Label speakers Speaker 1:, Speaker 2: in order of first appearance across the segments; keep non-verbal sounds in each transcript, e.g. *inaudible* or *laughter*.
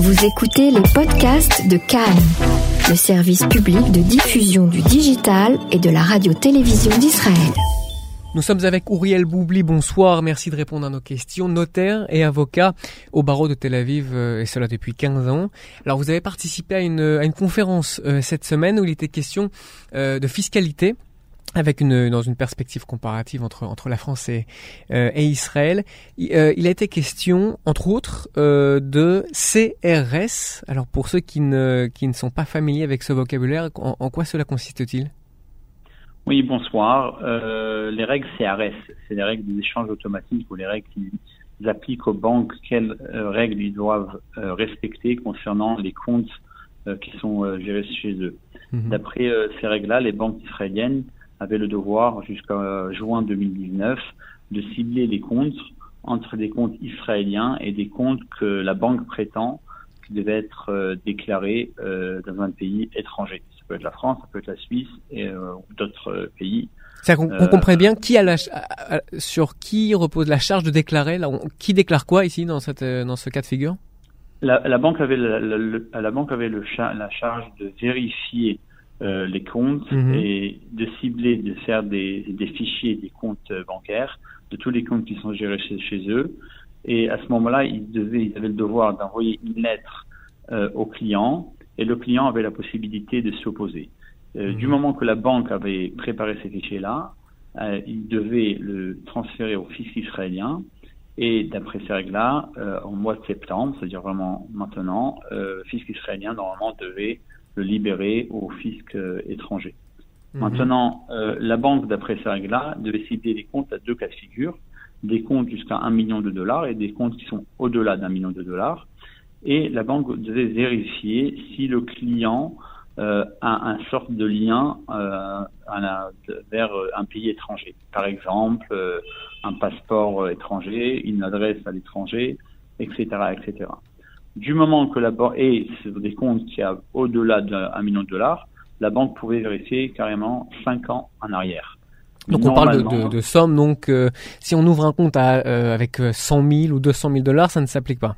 Speaker 1: Vous écoutez les podcasts de Cannes, le service public de diffusion du digital et de la radio-télévision d'Israël.
Speaker 2: Nous sommes avec Ouriel Boubli, bonsoir, merci de répondre à nos questions. Notaire et avocat au barreau de Tel Aviv, euh, et cela depuis 15 ans. Alors vous avez participé à une, conférence euh, cette semaine où il était question euh, de fiscalité avec une dans une perspective comparative entre entre la France et, euh, et Israël, il, euh, il, a été question entre autres euh, de CRS. Alors pour ceux qui ne qui ne sont pas familiers avec ce vocabulaire, en, en quoi cela consiste-t-il?
Speaker 3: Oui, bonsoir. les règles CRS, c'est les règles des échanges automatiques ou les règles qui appliquent aux banques quelles règles ils doivent respecter concernant les comptes qui sont gérés chez eux. Mm-hmm. D'après ces règles-là, les banques israéliennes avait le devoir jusqu'à juin 2019 de cibler les comptes entre des comptes israéliens et des comptes que la banque prétend qui devaient être euh, déclarés euh, dans un pays étranger. Ça peut être la France, ça peut être la Suisse et euh, d'autres pays.
Speaker 2: C'est qu'on comprend bien qui a la, sur qui repose la charge de déclarer. Là, qui déclare quoi ici dans cette dans ce cas de figure?
Speaker 3: La, la, banque avait la, la banque avait le la charge de vérifier euh, les comptes mhm. et de cibler, de faire des, des, fichiers des comptes bancaires de tous les comptes qui sont gérés chez, chez eux. Et à ce moment-là, ils, devaient, ils avaient le devoir d'envoyer une lettre euh, au client et le client avait la possibilité de s'opposer. Euh, Du mhm. moment que la banque avait préparé ces fichiers-là, euh, il devait le transférer au fisc israélien. Et d'après ces règles-là, euh, en mois de septembre, c'est-à-dire vraiment maintenant, euh, fisc israélien normalement devait le libérer au fisc euh, étranger. Mhm. Maintenant, euh, la banque, d'après ces règles-là, devait cibler des comptes à deux cas de figure, des comptes jusqu'à un million de dollars et des comptes qui sont au-delà d'un million de dollars. Et la banque devait vérifier si le client euh, a un sorte de lien euh, vers un pays étranger. Par exemple, euh, un passeport étranger, une adresse à l'étranger, etc., etc. Du moment que la banque sur des comptes qui a au-delà d'un million de dollars, la banque pouvait vérifier carrément 5 ans en arrière.
Speaker 2: Donc on parle de, de, de sommes, donc euh, si on ouvre un compte à, euh, avec 100 euh, 000 ou 200 000 dollars, ça ne s'applique pas?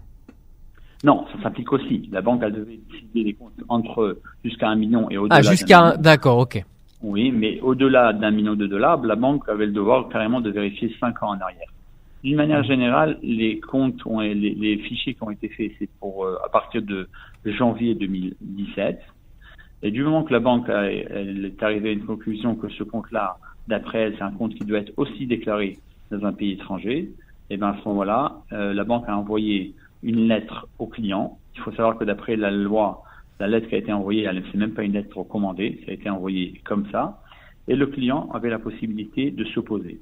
Speaker 3: Non, ça s'applique aussi. La banque, elle devait décider des comptes entre jusqu'à un million et au-delà.
Speaker 2: Ah, jusqu'à D'accord, ok.
Speaker 3: Oui, mais au-delà d'un million de dollars, la banque avait le devoir carrément de vérifier 5 ans en arrière. D'une manière générale, les comptes, ont, les, les, fichiers qui ont été faits, c'est pour euh, à partir de janvier 2017. Et du moment que la banque elle est arrivée à une conclusion que ce compte-là, d'après elle, c'est un compte qui doit être aussi déclaré dans un pays étranger, et eh bien à ce moment-là, euh, la banque a envoyé une lettre au client. Il faut savoir que d'après la loi, la lettre qui a été envoyée, elle n'est même pas une lettre recommandée, ça a été envoyé comme ça. Et le client avait la possibilité de s'opposer.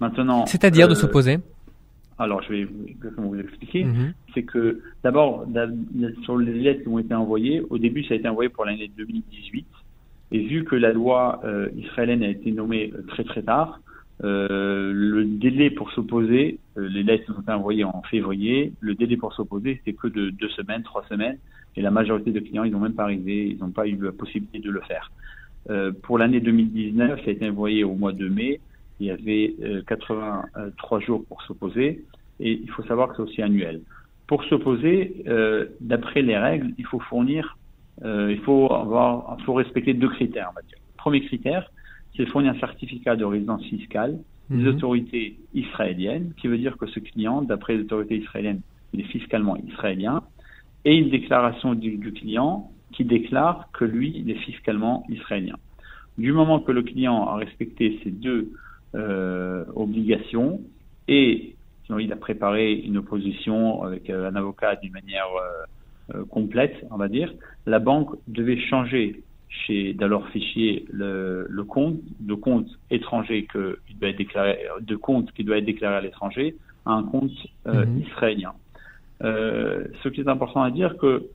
Speaker 2: Maintenant. C'est-à-dire de euh, s'opposer
Speaker 3: alors, je vais vous expliquer. Mhm. C'est que, d'abord, sur les lettres qui ont été envoyées, au début, ça a été envoyé pour l'année 2018. Et vu que la loi euh, israélienne a été nommée euh, très très tard, le délai pour s'opposer, les lettres ont été envoyées en février, le délai pour s'opposer, c'était que de deux semaines, trois semaines, et la majorité des clients, ils n'ont même pas arrivé, ils n'ont pas eu la possibilité de le faire. pour l'année 2019, ça a été envoyé au mois de mai, il y avait 83 euh, jours pour s'opposer et il faut savoir que c'est aussi annuel. Pour s'opposer, euh, d'après les règles, il faut fournir, euh, il faut avoir, il faut respecter deux critères, on va dire. Premier critère, c'est fournir un certificat de résidence fiscale des mhm. autorités israéliennes, qui veut dire que ce client, d'après les autorités israéliennes, il est fiscalement israélien, et une déclaration du, du client qui déclare que lui, il est fiscalement israélien. Du moment que le client a respecté ces deux euh, obligation et sinon il a préparé une opposition avec euh, un avocat d'une manière euh, complète, on va dire, la banque devait changer chez dans leur fichier le, le compte de compte étranger que il doit être déclaré de compte qui doit être déclaré à l'étranger à un compte mhm. israélien. ce qui est important à dire que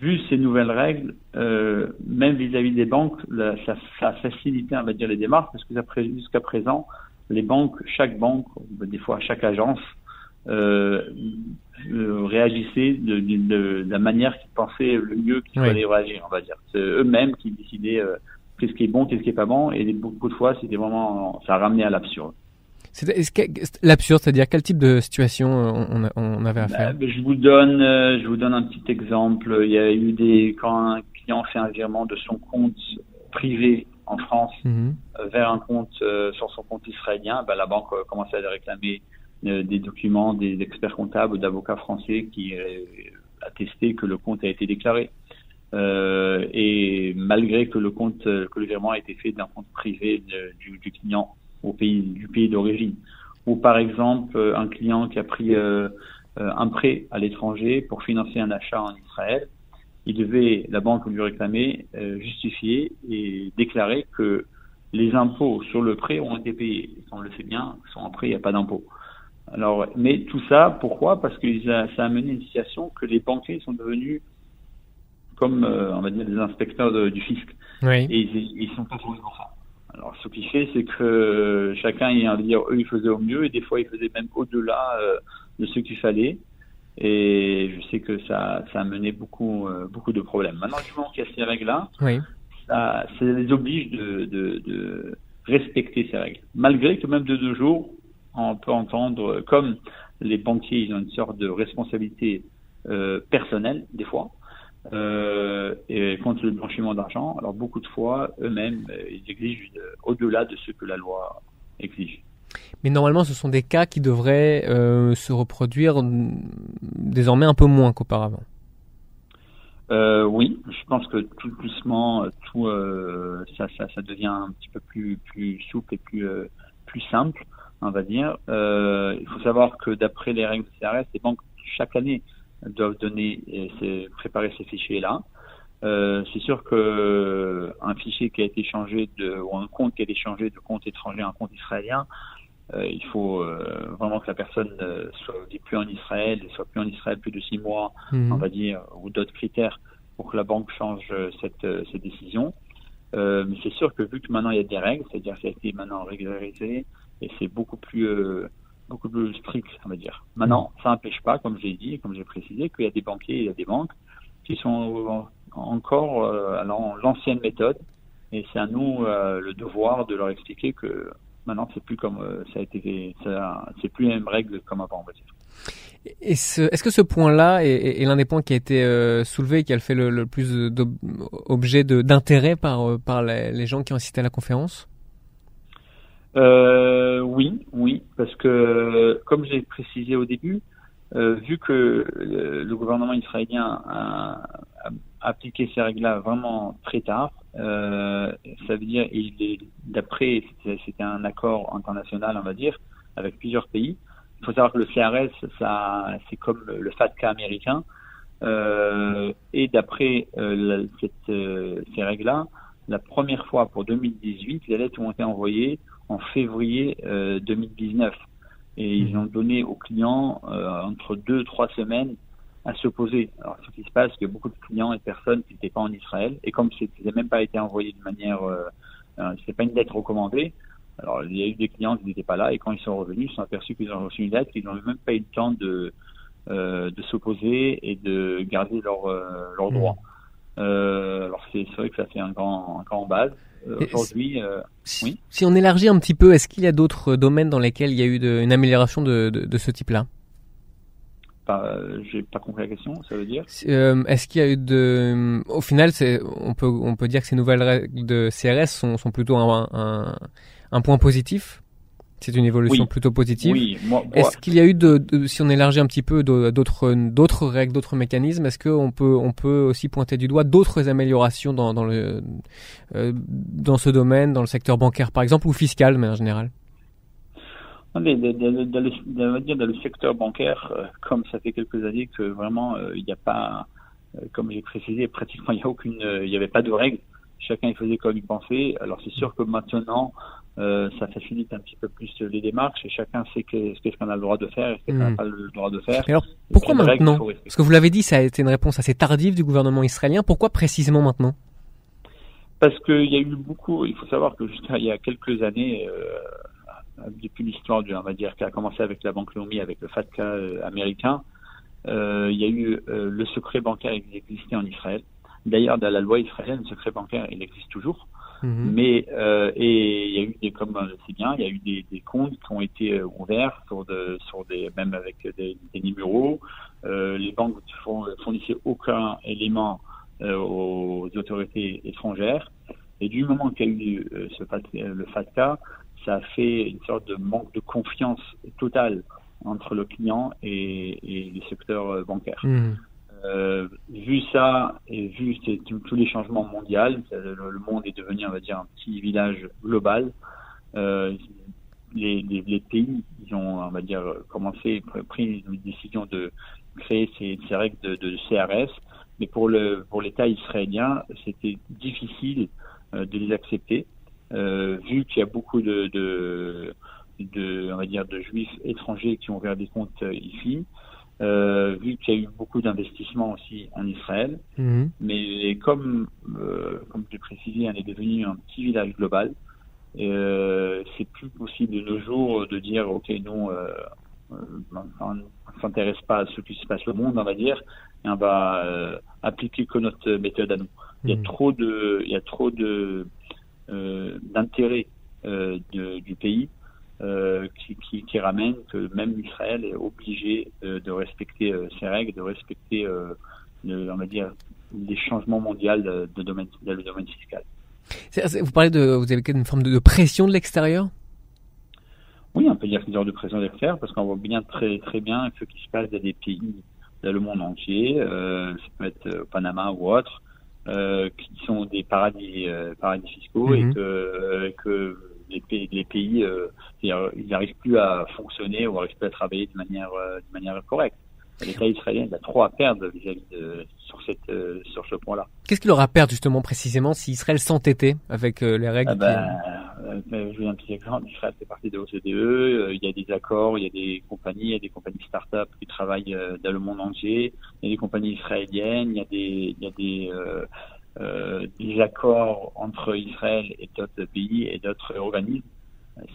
Speaker 3: vu ces nouvelles règles, euh, même vis-à-vis des banques, ça, a facilité, on va dire, les démarches, parce que jusqu'à présent, les banques, chaque banque, des fois chaque agence, euh, euh réagissait de, de, de, la manière qu'ils pensaient le mieux qu'il fallait réagir, on va dire. C'est eux-mêmes qui décidaient euh, qu'est-ce qui est bon, qu'est-ce qui est pas bon, et beaucoup de fois, c'était vraiment, ça ramenait à l'absurde.
Speaker 2: L'absurde, c'est-à-dire quel type de situation on, on avait à bah, faire
Speaker 3: Je vous donne, je vous donne un petit exemple. Il y a eu des quand un client fait un virement de son compte privé en France mhm. vers un compte sur son compte israélien, bah, la banque commençait à réclamer des documents des experts comptables ou d'avocats français qui attestaient que le compte a été déclaré. Euh, et malgré que le compte, que le virement a été fait d'un compte privé du, du, client au pays, du pays d'origine, ou par exemple un client qui a pris euh, un prêt à l'étranger pour financer un achat en Israël, il devait, la banque lui réclamer, euh, justifier et déclarer que les impôts sur le prêt ont été payés. On le sait bien, sans prêt, il n'y a pas d'impôt. Alors, mais tout ça, pourquoi? Parce que ça a mené une situation que les banquiers sont devenus comme, euh, on va dire, des inspecteurs du fisc.
Speaker 2: Oui.
Speaker 3: Et ils, ils sont pas pour ça. Alors, ce qui fait, c'est que chacun, il a dire, eux, ils faisaient au mieux, et des fois, ils faisaient même au-delà euh, de ce qu'il fallait. Et je sais que ça, ça a mené beaucoup, euh, beaucoup de problèmes. Maintenant, du moment qu'il y a ces règles-là,
Speaker 2: oui.
Speaker 3: ça, ça les oblige de, de, de respecter ces règles. Malgré que même de deux jours, on peut entendre, comme les banquiers, ils ont une sorte de responsabilité euh, personnelle, des fois, euh, et contre le blanchiment d'argent. Alors beaucoup de fois, eux-mêmes, euh, ils exigent au-delà de ce que la loi exige.
Speaker 2: Mais normalement, ce sont des cas qui devraient euh, se reproduire désormais un peu moins qu'auparavant.
Speaker 3: Euh, oui, je pense que tout doucement, tout euh, ça, ça, ça, devient un petit peu plus plus souple et plus plus simple, on va dire. il faut savoir que d'après les règles de CRS, les banques chaque année doivent donner et préparer ces fichiers-là. Euh, c'est sûr que euh, un fichier qui a été changé de ou un compte qui a été changé de compte étranger à un compte israélien, euh, il faut euh, vraiment que la personne soit plus en Israël, soit plus en Israël plus de six mois, mhm. on va dire, ou d'autres critères pour que la banque change cette, cette décision. mais c'est sûr que vu que maintenant il y a des règles, c'est-à-dire que ça a été maintenant régularisé et c'est beaucoup plus beaucoup plus strict, on va dire. Maintenant, ça n'empêche pas, comme j'ai dit, comme j'ai précisé, qu'il y a des banquiers, il y a des banques qui sont encore euh, l'ancienne méthode, et c'est à nous euh, le devoir de leur expliquer que maintenant c'est plus comme euh, ça a été, c'est plus les mêmes règles comme avant, on va dire.
Speaker 2: Est-ce que ce point-là est, l'un des points qui a été euh, soulevé et qui a fait le, le plus d'objet d'intérêt par, par les, les gens qui ont assisté à la conférence?
Speaker 3: Euh, oui, oui, parce que comme j'ai précisé au début, euh, vu que le, gouvernement israélien a, appliqué ces règles-là vraiment très tard, euh, ça veut dire, il d'après, c'était un accord international, on va dire, avec plusieurs pays. Il faut savoir que le CRS, ça, c'est comme le FATCA américain. Euh, et d'après ces règles-là, la première fois pour 2018, les lettres ont été envoyées en février 2019. Euh, et ils ont donné aux clients euh, entre deux et trois semaines à se poser. Alors, ce qui se passe, c'est que beaucoup de clients et personnes qui n'étaient pas en Israël, et comme ça n'a même pas été envoyé de manière, euh, euh c'est pas une lettre recommandée, alors il y a eu des clients qui n'étaient pas là, et quand ils sont revenus, ils sont aperçus qu'ils ont reçu une lettre, qu'ils n'ont même pas eu le temps de, euh, de s'opposer et de garder leurs leur droits. Mmh. alors c'est vrai que ça fait un grand, un grand base. Euh, aujourd'hui, euh,
Speaker 2: si, oui. Si on élargit un petit peu, est-ce qu'il y a d'autres domaines dans lesquels il y a eu de, une amélioration de, de, de ce type-là?
Speaker 3: J'ai pas compris la question, ça veut dire?
Speaker 2: Euh, Est-ce qu'il y a eu de... Au final, on peut, on peut dire que ces nouvelles règles de CRS sont, sont plutôt un, un, un point positif? C'est une évolution plutôt positive.
Speaker 3: Oui,
Speaker 2: est-ce qu'il y a eu, de, si on élargit un petit peu, d'autres d'autres règles, d'autres mécanismes Est-ce qu'on peut on peut aussi pointer du doigt d'autres améliorations dans, dans le euh, dans ce domaine, dans le secteur bancaire par exemple ou fiscal, mais en général?
Speaker 3: Dans, le, dire dans le secteur bancaire, euh, comme ça fait quelques années que vraiment euh, il n'y a pas, comme j'ai précisé, pratiquement il n'y a aucune, il n'y avait pas de règles. Chacun il faisait comme il pensait. Alors c'est sûr que maintenant euh, ça facilite un petit peu plus les démarches et chacun sait ce qu'on a le droit de faire et ce qu'on n'a hmm. pas le droit de faire.
Speaker 2: alors, pourquoi maintenant Parce que vous l'avez dit, ça a été une réponse assez tardive du gouvernement israélien. Pourquoi précisément maintenant
Speaker 3: Parce qu'il y a eu beaucoup, il faut savoir que jusqu'à il y a quelques années, euh, depuis l'histoire, on va dire, qui a commencé avec la Banque Leumi, avec le FATCA euh, américain, euh, il y a eu le secret bancaire qui existait en Israël. D'ailleurs, dans la loi israélienne, le secret bancaire, il existe toujours. Mhm. Mais euh, et il y a eu des comme c'est bien, il y a eu des, des, comptes qui ont été euh, ouverts sur de, sur des même avec des, des numéros. Euh, les banques fournissaient aucun élément euh, aux autorités étrangères. Et du moment qu'il y a eu euh, ce, le FATCA, ça a fait une sorte de manque de confiance totale entre le client et, et les secteurs bancaires. Mmh. Euh, vu ça et vu tous les changements mondiaux, le, monde est devenu, on va dire, un petit village global. Euh, les, pays, ont, on va dire, commencé, pris une décision de créer ces, règles de, CRS, mais pour l'État israélien, c'était difficile euh, de les accepter, vu qu'il y a beaucoup de, on va dire, de juifs étrangers qui ont ouvert des comptes ici. Euh, vu qu'il y a eu beaucoup d'investissements aussi en Israël. Mhm. Mais comme, euh, comme je l'ai précisé, on est devenu un petit village global. Euh, c'est plus possible de nos jours de dire, OK, nous, euh, on ne s'intéresse pas à ce qui se passe au monde, on va dire, et on va appliquer que notre méthode à nous. Il y a mhm. trop de, il y a trop de d'intérêt du pays euh, qui, qui, qui, ramène que même Israël est obligé euh, de respecter euh, ses règles, de respecter, le, on va dire, les changements mondiaux de, domaine, dans le domaine fiscal.
Speaker 2: Vous parlez de, vous avez une forme de, pression de l'extérieur?
Speaker 3: Oui, on peut dire y a de pression de l'extérieur parce qu'on voit bien très très bien ce qui se passe dans des pays dans le monde entier, euh, ça peut être Panama ou autre, euh, qui sont des paradis paradis fiscaux et mhm. que, que les pays, les pays euh, ils n'arrivent plus à fonctionner ou n'arrivent plus à travailler de manière, euh, de manière correcte. L'État israélien a trop à perdre vis-à-vis de, sur, cette, euh, sur ce point-là.
Speaker 2: Qu'est-ce qu'il aura à perdre justement précisément si Israël s'entêtait avec les règles
Speaker 3: ah ben, Je vous un petit exemple. Israël fait partie de l'OCDE. il y a des accords, il y a des compagnies, il y a des compagnies start-up qui travaillent dans le monde entier. Il y a des compagnies israéliennes, il y a des, il y a des euh, des accords entre Israël et d'autres pays et d'autres organismes.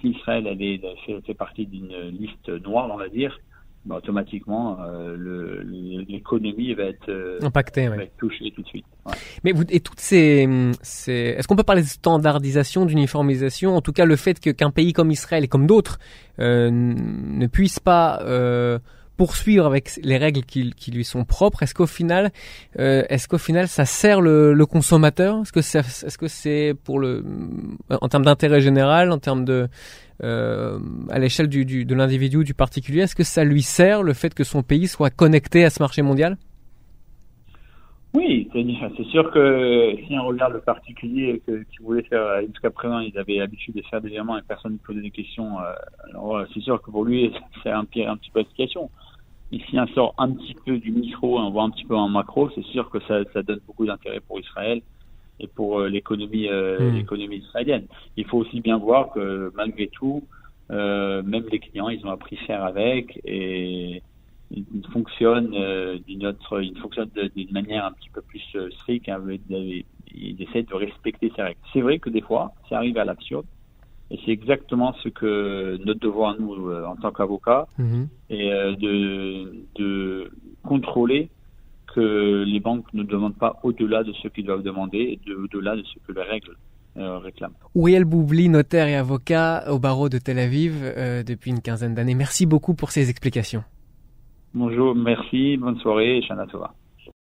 Speaker 3: Si Israël elle est, fait, partie d'une liste noire, on va dire, bah, automatiquement euh, l'économie va être euh,
Speaker 2: impactée,
Speaker 3: va être touchée tout de suite. Ouais.
Speaker 2: Mais vous et toutes ces, ces est-ce qu'on peut parler de standardisation, d'uniformisation, en tout cas le fait que qu'un pays comme Israël et comme d'autres euh, ne puisse pas euh, poursuivre avec les règles qui, lui sont propres Est-ce qu'au final, euh, est-ce qu'au final, ça sert le, le consommateur? Est-ce que c'est, est-ce que c'est pour le, en termes d'intérêt général, en termes de, euh, à l'échelle du, du, de l'individu, du particulier, est-ce que ça lui sert le fait que son pays soit connecté à ce marché mondial?
Speaker 3: Oui, c'est sûr que si on regarde le particulier que, qui voulait faire jusqu'à présent, ils avaient l'habitude de faire des virements et personne ne posait des questions. Euh, alors c'est sûr que pour lui, *laughs* c'est un, un petit peu la Ici, on sort un petit peu du micro, on voit un petit peu en macro. C'est sûr que ça, ça donne beaucoup d'intérêt pour Israël et pour euh, l'économie, euh, hmm. l'économie israélienne. Il faut aussi bien voir que malgré tout, euh, même les clients, ils ont appris à faire avec et ils fonctionnent euh, d'une autre, ils fonctionnent d'une manière un petit peu plus stricte. Hein, ils essaient de respecter ces règles. C'est vrai que des fois, ça arrive à l'absurde. Et c'est exactement ce que notre devoir, nous, euh, en tant qu'avocats, mhm. est euh, de, de contrôler que les banques ne demandent pas au-delà de ce qu'ils doivent demander et au-delà de ce que les règles euh, réclament.
Speaker 2: Ouriel Boubli, notaire et avocat au barreau de Tel Aviv depuis une quinzaine d'années. Merci beaucoup pour ces explications.
Speaker 3: Bonjour, merci, bonne soirée et Shana Tova.